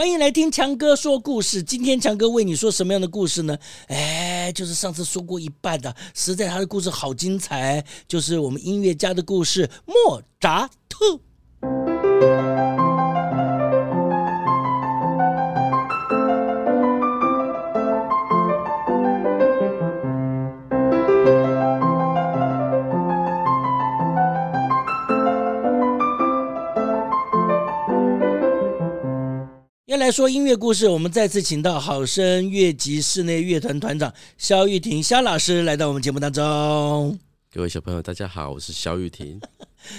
欢迎来听强哥说故事。今天强哥为你说什么样的故事呢？哎，就是上次说过一半的，实在他的故事好精彩，就是我们音乐家的故事——莫扎特。来说音乐故事，我们再次请到好声乐集室内乐团团长肖玉婷肖老师来到我们节目当中。各位小朋友，大家好，我是肖玉婷。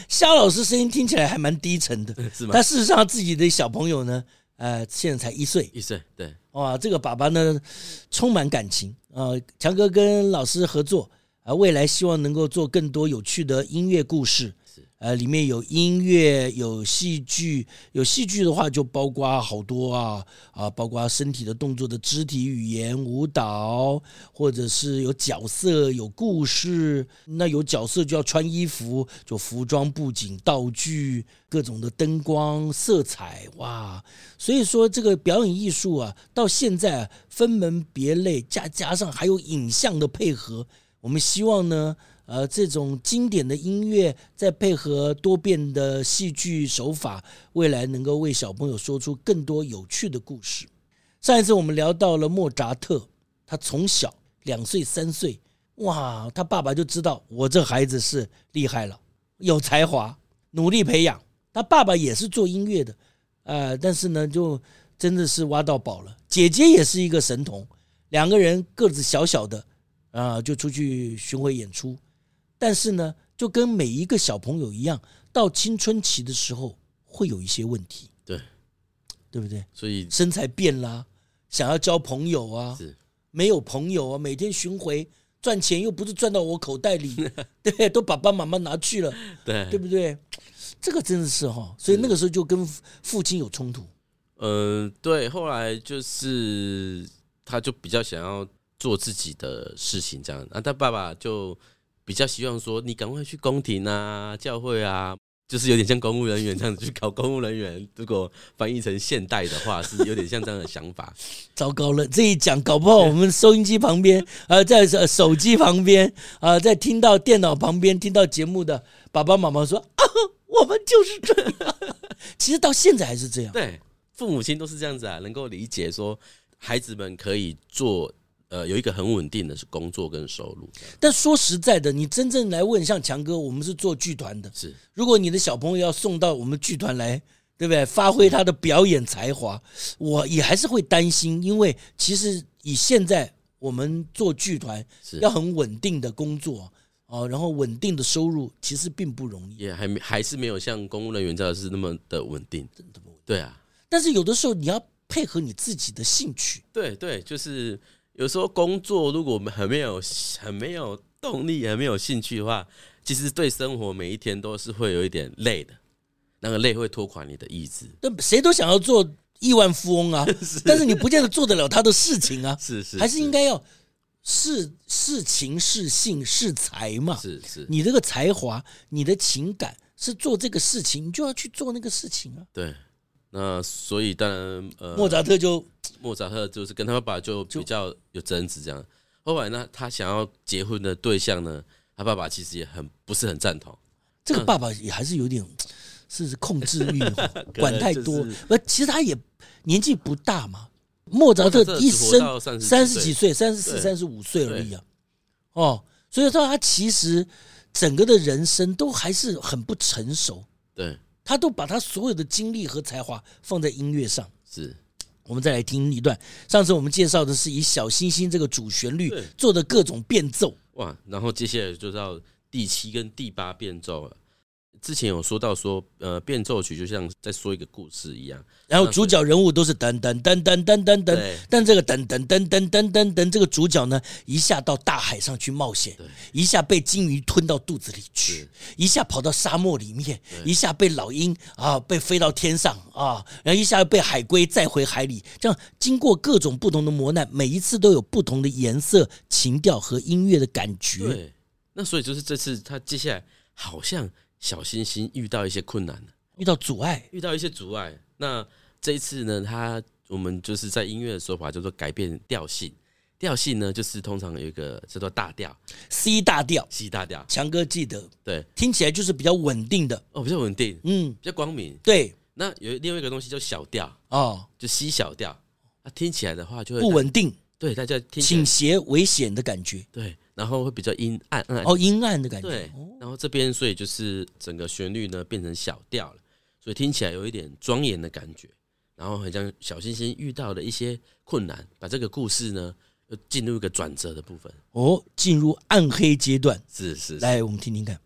肖老师声音听起来还蛮低沉的，是吗？但事实上自己的小朋友呢，呃，现在才一岁，一岁，对，哇，这个爸爸呢充满感情啊，呃，强哥跟老师合作啊，未来希望能够做更多有趣的音乐故事。呃，里面有音乐，有戏剧，有戏剧的话就包括好多啊啊，包括身体的动作的肢体语言、舞蹈，或者是有角色、有故事。那有角色就要穿衣服，就服装、布景、道具，各种的灯光、色彩，哇！所以说这个表演艺术啊，到现在，分门别类，加加上还有影像的配合，我们希望呢。呃，这种经典的音乐，再配合多变的戏剧手法，未来能够为小朋友说出更多有趣的故事。上一次我们聊到了莫扎特，他从小两岁三岁，哇，他爸爸就知道我这孩子是厉害了，有才华，努力培养。他爸爸也是做音乐的，呃，但是呢，就真的是挖到宝了。姐姐也是一个神童，两个人个子小小的，啊、就出去巡回演出。但是呢，就跟每一个小朋友一样，到青春期的时候会有一些问题，对，对不对？所以身材变啦，想要交朋友啊，是没有朋友啊，每天巡回赚钱又不是赚到我口袋里，对，都爸爸妈妈拿去了，对，对不对？这个真的是哈，所以那个时候就跟父亲有冲突。嗯、呃，对，后来就是他就比较想要做自己的事情，这样，啊，他爸爸就。比较希望说你赶快去宫廷啊、教会啊，就是有点像公务人员这样子去考公务人员。如果翻译成现代的话，是有点像这样的想法。糟糕了，这一讲搞不好我们收音机旁边，呃，在手机旁边，啊、呃，在听到电脑旁边听到节目的爸爸妈妈说啊，我们就是这样。其实到现在还是这样。对，父母亲都是这样子啊，能够理解说孩子们可以做。呃，有一个很稳定的是工作跟收入。但说实在的，你真正来问，像强哥，我们是做剧团的。是，如果你的小朋友要送到我们剧团来，对不对？发挥他的表演才华，我也还是会担心，因为其实以现在我们做剧团，要很稳定的工作啊，然后稳定的收入，其实并不容易。也还没还是没有像公务人员这样是那么的稳定。真的不稳定。对啊。但是有的时候你要配合你自己的兴趣。对对，就是。有时候工作如果很没有、很没有动力、很没有兴趣的话，其实对生活每一天都是会有一点累的。那个累会拖垮你的意志。那，谁都想要做亿万富翁啊，但是你不见得做得了他的事情啊。是是，还是应该要是是情是性是才嘛。是是，你这个才华、你的情感是做这个事情，你就要去做那个事情啊。对。那所以当然，呃，莫扎特就莫扎特就是跟他爸爸就比较有争执这样。后来呢，他想要结婚的对象呢，他爸爸其实也很不是很赞同。这个爸爸也还是有点是控制欲，管太多。而其实他也年纪不大嘛，莫扎特一生三十几岁，三十四、三十五岁而已啊。哦，所以说他其实整个的人生都还是很不成熟。对。他都把他所有的精力和才华放在音乐上。是，我们再来听一段。上次我们介绍的是以小星星这个主旋律做的各种变奏。哇，然后接下来就到第七跟第八变奏了。之前有说到说，呃，变奏曲就像在说一个故事一样，然后主角人物都是噔噔噔噔噔噔噔，但这个噔噔噔噔噔噔噔，这个主角呢，一下到大海上去冒险，一下被鲸鱼吞到肚子里去，一下跑到沙漠里面，一下被老鹰啊被飞到天上啊，然后一下被海龟再回海里，这样经过各种不同的磨难，每一次都有不同的颜色、情调和音乐的感觉。对，那所以就是这次他接下来好像。小星星遇到一些困难，遇到阻碍，遇到一些阻碍。那这一次呢，他我们就是在音乐的说法叫做改变调性。调性呢，就是通常有一个叫做大调，C 大调，C 大调。强哥记得，对，听起来就是比较稳定的。哦，比较稳定，嗯，比较光明。对，那有另外一个东西叫小调哦，就 C 小调，它听起来的话就会不稳定，对，大家听倾斜危险的感觉，对。然后会比较阴暗，暗哦，阴暗的感觉。对，然后这边所以就是整个旋律呢变成小调了，所以听起来有一点庄严的感觉。然后很像小星星遇到的一些困难，把这个故事呢又进入一个转折的部分。哦，进入暗黑阶段。是是，是，来我们听听看。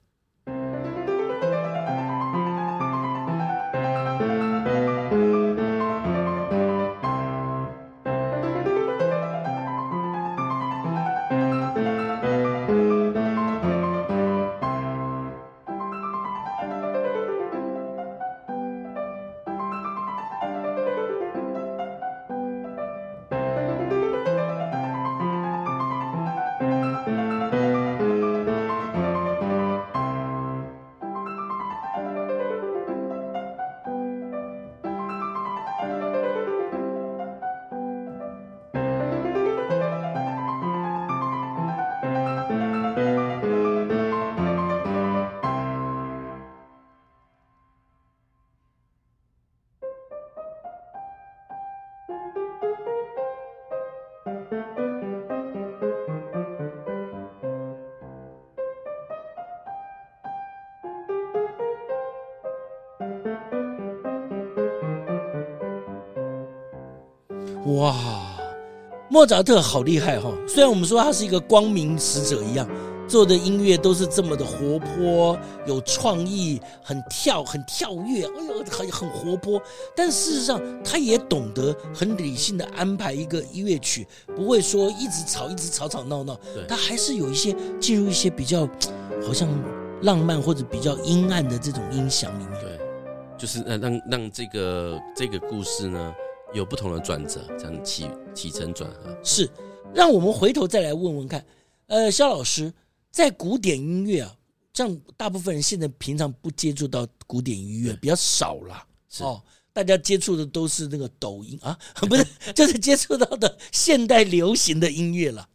哇，莫扎特好厉害哈！虽然我们说他是一个光明使者一样，做的音乐都是这么的活泼、有创意、很跳、很跳跃，哎呦，很很活泼。但事实上，他也懂得很理性的安排一个音乐曲，不会说一直吵、一直吵吵闹闹。对，他还是有一些进入一些比较好像浪漫或者比较阴暗的这种音响里面。对，就是让让让这个这个故事呢。有不同的转折，这样起起承转合是。让我们回头再来问问看，呃，肖老师在古典音乐啊，像大部分人现在平常不接触到古典音乐比较少了，哦，大家接触的都是那个抖音啊，不是，就是接触到的现代流行的音乐了。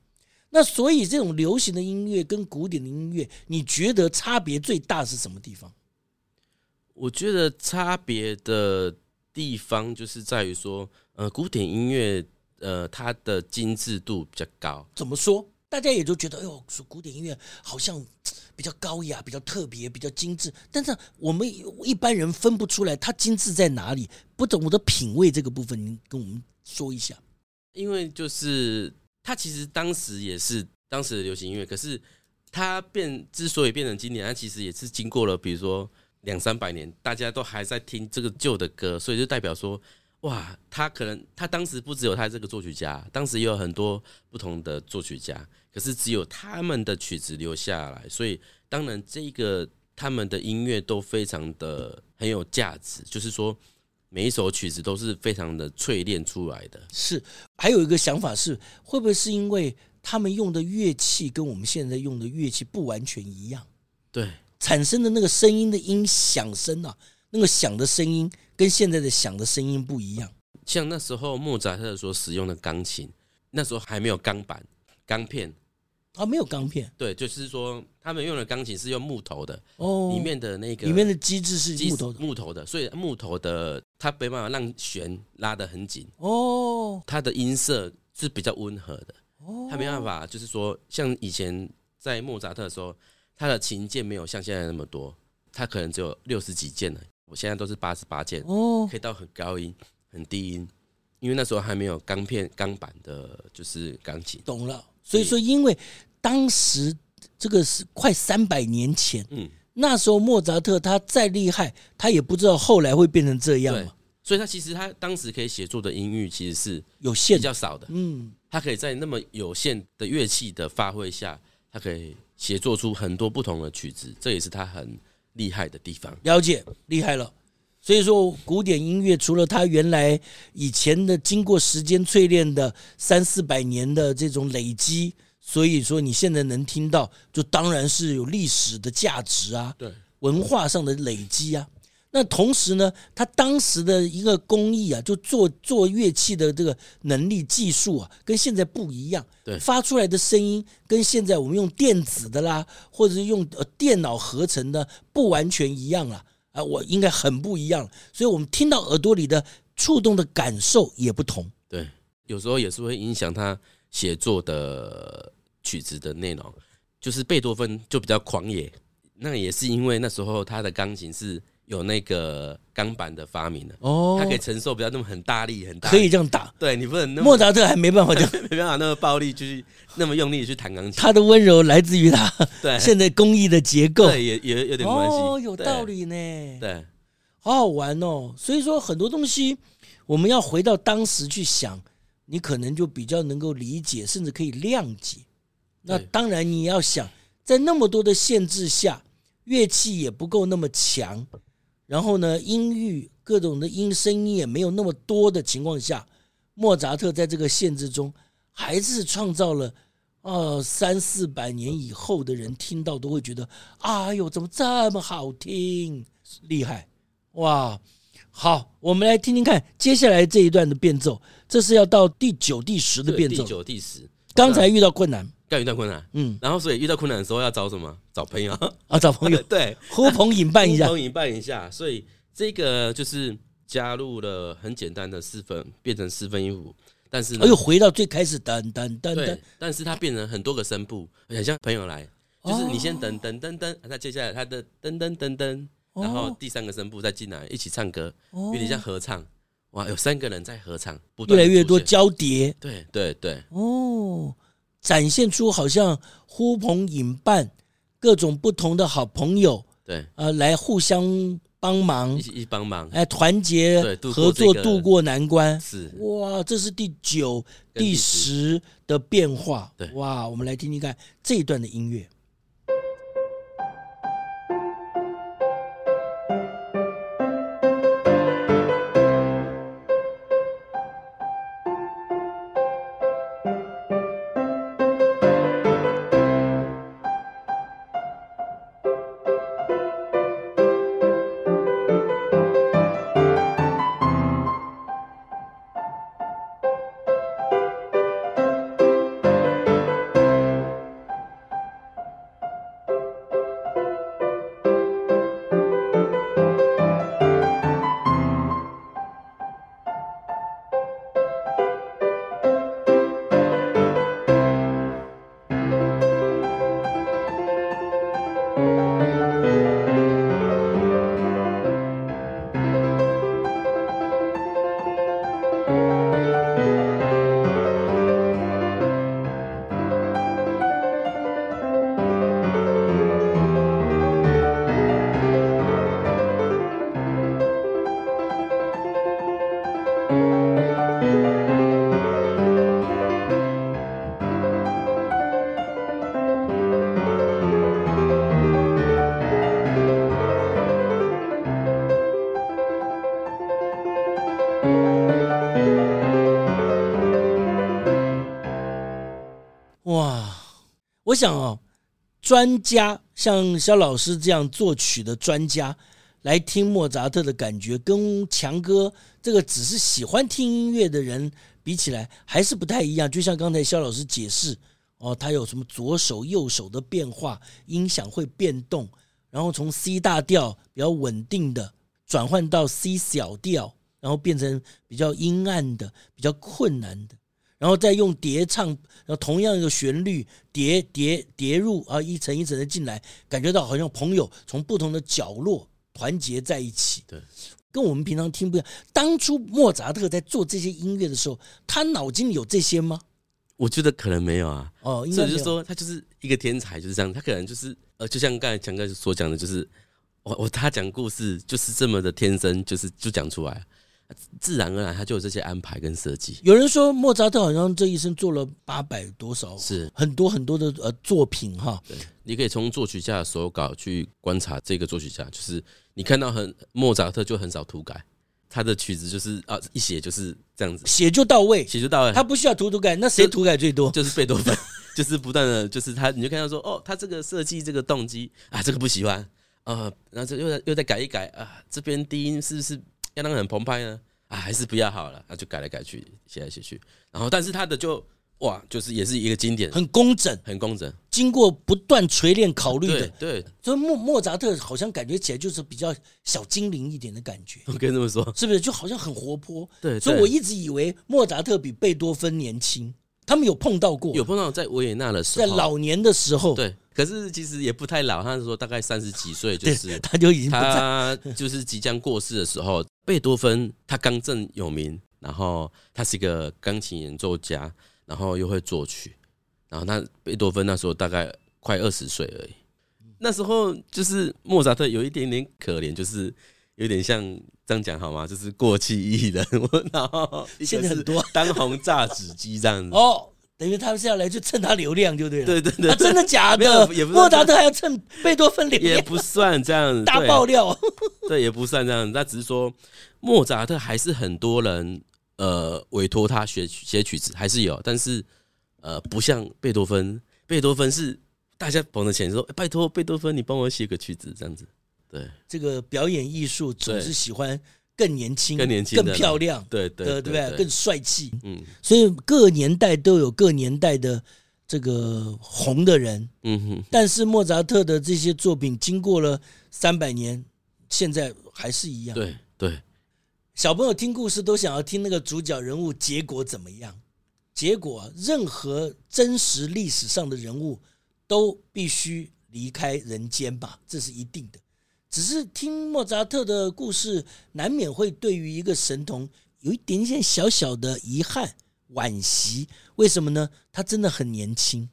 那所以这种流行的音乐跟古典的音乐，你觉得差别最大是什么地方？我觉得差别的。地方就是在于说，呃，古典音乐，呃，它的精致度比较高。怎么说？大家也都觉得，哎呦，说古典音乐好像比较高雅、比较特别、比较精致。但是我们一般人分不出来它精致在哪里，不懂我的品味这个部分，您跟我们说一下。因为就是它其实当时也是当时的流行音乐，可是它变之所以变成经典，它其实也是经过了，比如说。两三百年，大家都还在听这个旧的歌，所以就代表说，哇，他可能他当时不只有他这个作曲家，当时也有很多不同的作曲家，可是只有他们的曲子留下来，所以当然这个他们的音乐都非常的很有价值，就是说每一首曲子都是非常的淬炼出来的。是，还有一个想法是，会不会是因为他们用的乐器跟我们现在用的乐器不完全一样？对。产生的那个声音的音响声啊，那个响的声音跟现在的响的声音不一样。像那时候莫扎特所使用的钢琴，那时候还没有钢板、钢片啊，没有钢片。对，就是说他们用的钢琴是用木头的哦，里面的那个里面的机制是木头的，木头的，所以木头的它没办法让弦拉得很紧哦，它的音色是比较温和的哦，它没办法，就是说像以前在莫扎特的时候。他的琴键没有像现在那么多，他可能只有六十几键了。我现在都是八十八键，哦，可以到很高音、很低音，因为那时候还没有钢片、钢板的，就是钢琴。懂了，所以说，因为当时这个是快三百年前，嗯，那时候莫扎特他再厉害，他也不知道后来会变成这样嘛。所以他其实他当时可以写作的音域其实是有限，比较少的。嗯，他可以在那么有限的乐器的发挥下，他可以写作出很多不同的曲子，这也是他很厉害的地方。了解，厉害了。所以说，古典音乐除了他原来以前的经过时间淬炼的三四百年的这种累积，所以说你现在能听到，就当然是有历史的价值啊，对，文化上的累积啊。那同时呢，他当时的一个工艺啊，就做做乐器的这个能力技术啊，跟现在不一样。对，发出来的声音跟现在我们用电子的啦，或者是用呃电脑合成的，不完全一样啊。啊，我应该很不一样，所以我们听到耳朵里的触动的感受也不同。对，有时候也是会影响他写作的曲子的内容。就是贝多芬就比较狂野，那也是因为那时候他的钢琴是有那个钢板的发明的哦，他可以承受不要那么很大力，很大力，可以这样打。对，你不能那么莫扎特还没办法这样，没办法那么暴力，就是那么用力去弹钢琴。他的温柔来自于他 对现在工艺的结构，对，也也有点关系。哦，有道理呢。对，好好玩哦。所以说很多东西我们要回到当时去想，你可能就比较能够理解，甚至可以谅解。那当然你要想，在那么多的限制下，乐器也不够那么强。然后呢，音域各种的音声音也没有那么多的情况下，莫扎特在这个限制中，还是创造了，呃，三四百年以后的人听到都会觉得，哎呦，怎么这么好听，厉害，哇！好，我们来听听看接下来这一段的变奏，这是要到第九、第十的变奏，第九、第十，刚才遇到困难。遇到困难，嗯，然后所以遇到困难的时候要找什么？找朋友。啊，找朋友，对，呼朋引伴一下，呼朋引伴一下。所以这个就是加入了很简单的四分，变成四分音符，但是呢，又回到最开始噔噔噔噔，但是它变成很多个声部，很像朋友来，就是你先噔噔噔噔，那接下来它的噔噔噔噔，然后第三个声部再进来一起唱歌，有点像合唱，哇，有三个人在合唱，不越来越多交叠，对对对，哦。展现出好像呼朋引伴，各种不同的好朋友，对，呃，来互相帮忙，一起一帮忙，哎团结合作渡过难关。是哇，这是第九、第十的变化。对，哇，我们来听听看这一段的音乐。我想哦，专家像肖老师这样作曲的专家来听莫扎特的感觉，跟强哥这个只是喜欢听音乐的人比起来，还是不太一样。就像刚才肖老师解释哦，他有什么左手右手的变化，音响会变动，然后从 C 大调比较稳定的转换到 C 小调，然后变成比较阴暗的、比较困难的。然后再用叠唱，然后同样一个旋律叠叠叠入啊，一层一层的进来，感觉到好像朋友从不同的角落团结在一起。对，跟我们平常听不一样。当初莫扎特在做这些音乐的时候，他脑筋里有这些吗？我觉得可能没有啊。哦，所以就是说他就是一个天才，就是这样。他可能就是呃，就像刚才强哥所讲的，就是我我他讲故事就是这么的天生，就是就讲出来。自然而然，他就有这些安排跟设计。有人说莫扎特好像这一生做了八百多少，是很多很多的呃作品哈。对，你可以从作曲家的手稿去观察这个作曲家，就是你看到很莫扎特就很少涂改，他的曲子就是啊一写就是这样子，写就到位，写就到位，他不需要涂涂改。那谁涂改最多？就是贝多芬，就是不断的，就是他你就看到说哦，他这个设计这个动机啊，这个不喜欢啊，然后这又再又再改一改啊，这边低音是不是？要让人很澎湃呢啊，还是不要好了，那就改来改去，写来写去。然后，但是他的就哇，就是也是一个经典，很工整，很工整，经过不断锤炼考虑的。对，所以莫莫扎特好像感觉起来就是比较小精灵一点的感觉。我跟你这么说，是不是就好像很活泼？对，所以我一直以为莫扎特比贝多芬年轻。他们有碰到过，有碰到在维也纳的时候，在老年的时候，对。可是其实也不太老，他是说大概三十几岁，就是他就已经他就是即将过世的时候。贝多芬他刚正有名，然后他是一个钢琴演奏家，然后又会作曲，然后那贝多芬那时候大概快二十岁而已。那时候就是莫扎特有一点点可怜，就是有点像这样讲好吗？就是过气艺人，然后现在很多当红炸子鸡这样子哦。等于他们是要来去蹭他流量，就对了。对对对，真的假的？莫扎特还要蹭贝多芬流量，也不算这样子。大爆料，对，也不算这样子。那只是说，莫扎特还是很多人呃委托他写写曲子，还是有。但是呃，不像贝多芬，贝多芬是大家捧着钱说，拜托贝多芬，你帮我写个曲子这样子。对，这个表演艺术总是喜欢。更年轻、更年轻、更漂亮，对对对，对不对？更帅气，嗯，所以各年代都有各年代的这个红的人，嗯哼。但是莫扎特的这些作品经过了三百年，现在还是一样。对对，小朋友听故事都想要听那个主角人物结果怎么样？结果，任何真实历史上的人物都必须离开人间吧，这是一定的。只是听莫扎特的故事，难免会对于一个神童有一点点小小的遗憾、惋惜。为什么呢？他真的很年轻，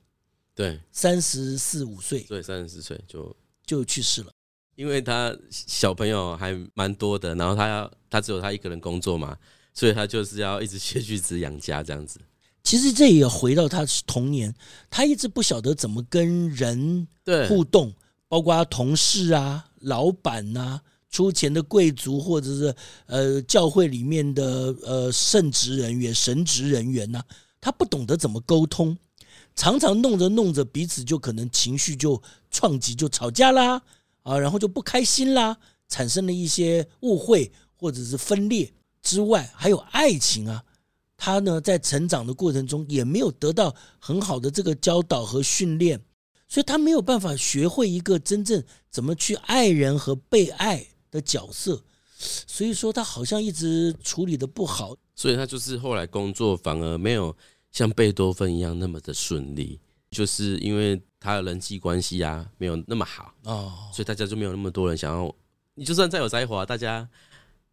对，三十四五岁，对，三十四岁就就去世了。因为他小朋友还蛮多的，然后他要他只有他一个人工作嘛，所以他就是要一直写句子养家这样子。其实这也回到他童年，他一直不晓得怎么跟人互动，包括同事啊。老板呐、出钱的贵族，或者是呃教会里面的呃圣职人员、神职人员呐、他不懂得怎么沟通，常常弄着弄着，彼此就可能情绪就创击，就吵架啦啊，然后就不开心啦，产生了一些误会或者是分裂之外，还有爱情啊，他呢在成长的过程中也没有得到很好的这个教导和训练。所以他没有办法学会一个真正怎么去爱人和被爱的角色，所以说他好像一直处理的不好。所以他就是后来工作反而没有像贝多芬一样那么的顺利，就是因为他的人际关系啊没有那么好哦，所以大家就没有那么多人想要。你就算再有才华，大家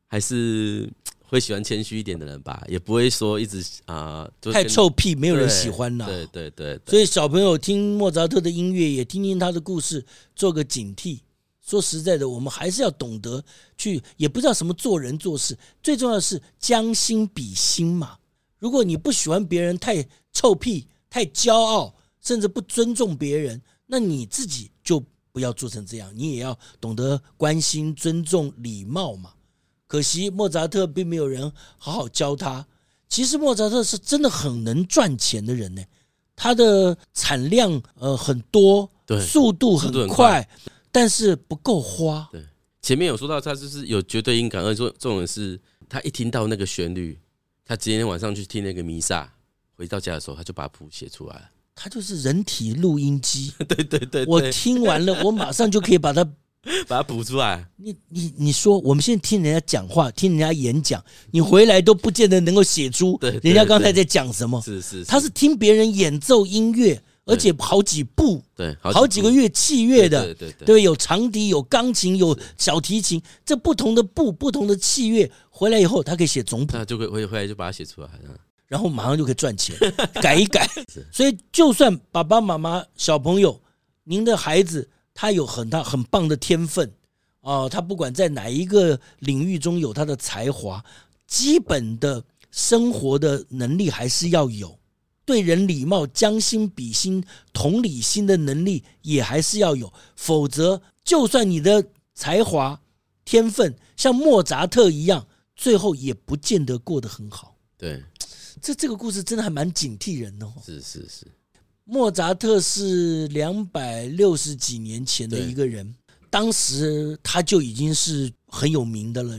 还是。会喜欢谦虚一点的人吧，也不会说一直啊，太臭屁，没有人喜欢呐。对对对，所以小朋友听莫扎特的音乐，也听听他的故事，做个警惕。说实在的，我们还是要懂得去，也不知道什么做人做事，最重要的是将心比心嘛。如果你不喜欢别人太臭屁、太骄傲，甚至不尊重别人，那你自己就不要做成这样，你也要懂得关心、尊重、礼貌嘛。可惜莫扎特并没有人好好教他。其实莫扎特是真的很能赚钱的人呢，他的产量呃很多，对，速度很快，快，但是不够花。对，前面有说到他就是有绝对音感，而且这种人是他一听到那个旋律，他今天晚上去听那个弥撒，回到家的时候他就把谱写出来了。他就是人体录音机。对对对，对，我听完了，我马上就可以把它。把它补出来。你你你说，我们现在听人家讲话，听人家演讲，你回来都不见得能够写出人家刚才在讲什么。是是，他是听别人演奏音乐，而且好几部，对，好几个月器乐的，对对对，对，有长笛，有钢琴，有小提琴，这不同的部，不同的器乐，回来以后他可以写总谱，他就会回回来就把它写出来。然后马上就可以赚钱，改一改。所以，就算爸爸妈妈、小朋友，您的孩子他有很大很棒的天分啊，他不管在哪一个领域中有他的才华，基本的生活的能力还是要有，对人礼貌、将心比心、同理心的能力也还是要有，否则，就算你的才华、天分像莫扎特一样，最后也不见得过得很好。对。这这个故事真的还蛮警惕人的哦。是是是，莫扎特是两百六十几年前的一个人，当时他就已经是很有名的了。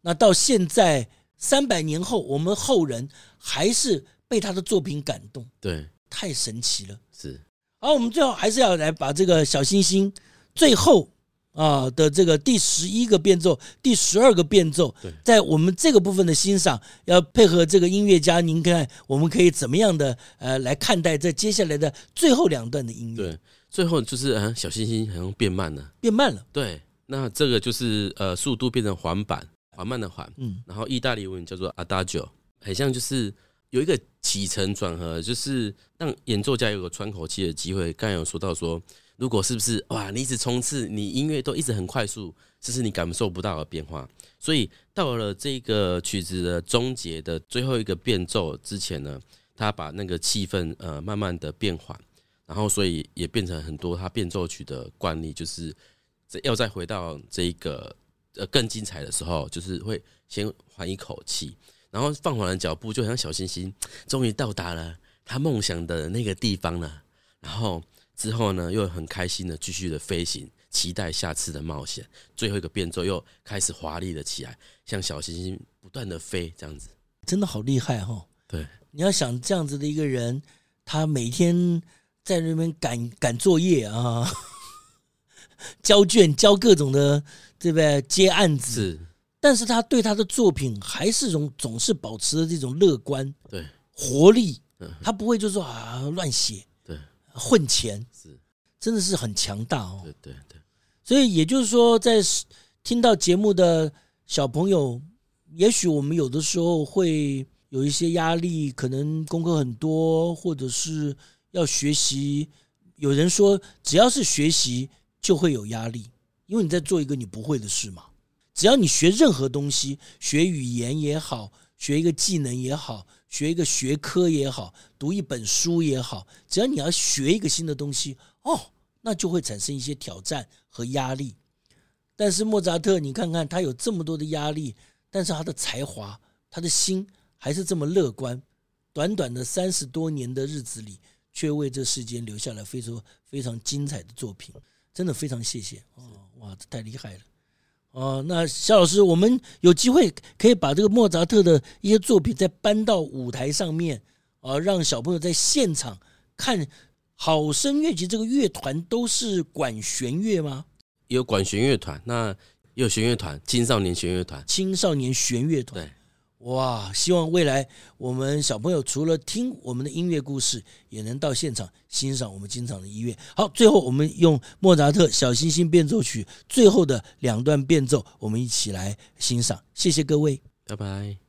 那到现在三百年后，我们后人还是被他的作品感动。对，太神奇了。是。好，我们最后还是要来把这个小星星最后。啊的这个第十一个变奏，第十二个变奏，在我们这个部分的欣赏，要配合这个音乐家，您看我们可以怎么样的呃来看待这接下来的最后两段的音乐？对，最后就是啊，小星星好像变慢了，变慢了。对，那这个就是呃速度变成缓板，缓慢的缓，嗯，然后意大利文叫做 Adagio，很像就是有一个起承转合，就是让演奏家有个喘口气的机会。刚才有说到说。如果是不是哇，你一直冲刺，你音乐都一直很快速，这是你感受不到的变化。所以到了这个曲子的终结的最后一个变奏之前呢，他把那个气氛呃慢慢的变缓，然后所以也变成很多他变奏曲的惯例，就是要再回到这一个呃更精彩的时候，就是会先缓一口气，然后放缓了脚步，就像小星星终于到达了他梦想的那个地方了，然后。之后呢，又很开心的继续的飞行，期待下次的冒险。最后一个变奏又开始华丽了起来，像小星星不断的飞，这样子，真的好厉害哦。对，你要想这样子的一个人，他每天在那边赶赶作业啊，交卷、交各种的，对不对？接案子，是，但是他对他的作品还是总总是保持着这种乐观，对，活力，他不会就说啊乱写。混钱是，真的是很强大哦。对对对，所以也就是说，在听到节目的小朋友，也许我们有的时候会有一些压力，可能功课很多，或者是要学习。有人说，只要是学习就会有压力，因为你在做一个你不会的事嘛。只要你学任何东西，学语言也好，学一个技能也好。学一个学科也好，读一本书也好，只要你要学一个新的东西，哦，那就会产生一些挑战和压力。但是莫扎特，你看看他有这么多的压力，但是他的才华，他的心还是这么乐观。短短的三十多年的日子里，却为这世间留下了非常非常精彩的作品，真的非常谢谢哦，哇，这太厉害了。哦，那肖老师，我们有机会可以把这个莫扎特的一些作品再搬到舞台上面，啊，让小朋友在现场看。好声乐集这个乐团都是管弦乐吗？有管弦乐团，那也有弦乐团，青少年弦乐团，青少年弦乐团。对。哇！希望未来我们小朋友除了听我们的音乐故事，也能到现场欣赏我们经常的音乐。好，最后我们用莫扎特《小星星变奏曲》最后的两段变奏，我们一起来欣赏。谢谢各位，拜拜。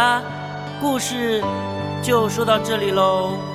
啦，故事就说到这里喽。